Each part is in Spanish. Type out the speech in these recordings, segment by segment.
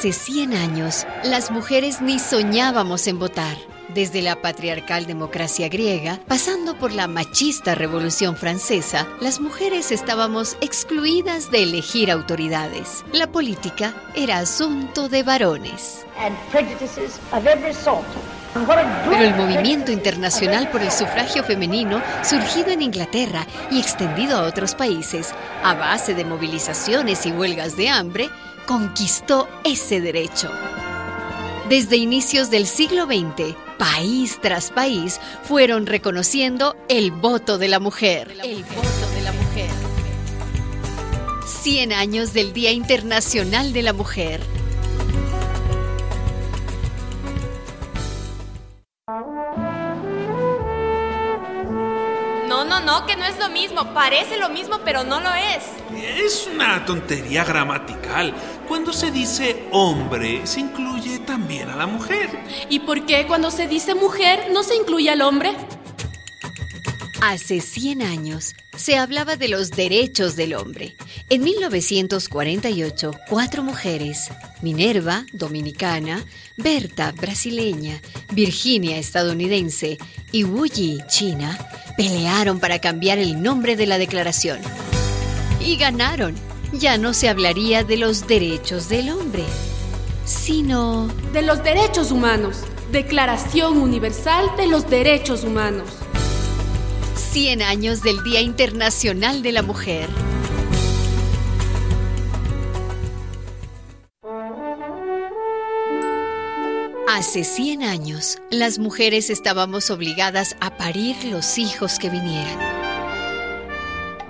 Hace 100 años, las mujeres ni soñábamos en votar. Desde la patriarcal democracia griega, pasando por la machista revolución francesa, las mujeres estábamos excluidas de elegir autoridades. La política era asunto de varones. Pero el movimiento internacional por el sufragio femenino, surgido en Inglaterra y extendido a otros países, a base de movilizaciones y huelgas de hambre, conquistó ese derecho. Desde inicios del siglo XX, país tras país fueron reconociendo el voto de la mujer. El voto de la mujer. 100 años del Día Internacional de la Mujer. No, no, no, que no es lo mismo. Parece lo mismo, pero no lo es. Es una tontería gramatical. Cuando se dice hombre, se incluye también a la mujer. ¿Y por qué cuando se dice mujer no se incluye al hombre? Hace 100 años se hablaba de los derechos del hombre. En 1948, cuatro mujeres, Minerva, dominicana, Berta, brasileña, Virginia, estadounidense y Wu Yi, china, pelearon para cambiar el nombre de la declaración. Y ganaron. Ya no se hablaría de los derechos del hombre, sino... De los derechos humanos. Declaración Universal de los Derechos Humanos. 100 años del Día Internacional de la Mujer. Hace 100 años, las mujeres estábamos obligadas a parir los hijos que vinieran.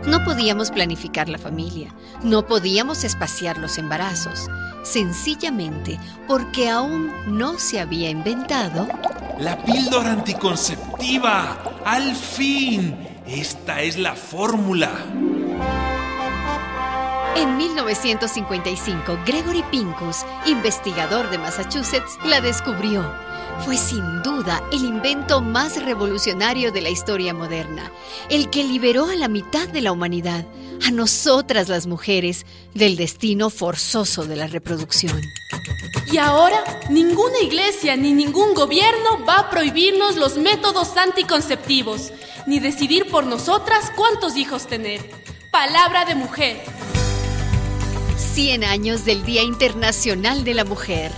No podíamos planificar la familia, no podíamos espaciar los embarazos, sencillamente porque aún no se había inventado La píldora anticonceptiva. Al fin. Esta es la fórmula. En 1955, Gregory Pincus, investigador de Massachusetts, la descubrió. Fue sin duda el invento más revolucionario de la historia moderna, el que liberó a la mitad de la humanidad, a nosotras las mujeres, del destino forzoso de la reproducción. Y ahora, ninguna iglesia ni ningún gobierno va a prohibirnos los métodos anticonceptivos, ni decidir por nosotras cuántos hijos tener. Palabra de mujer. 100 años del Día Internacional de la Mujer.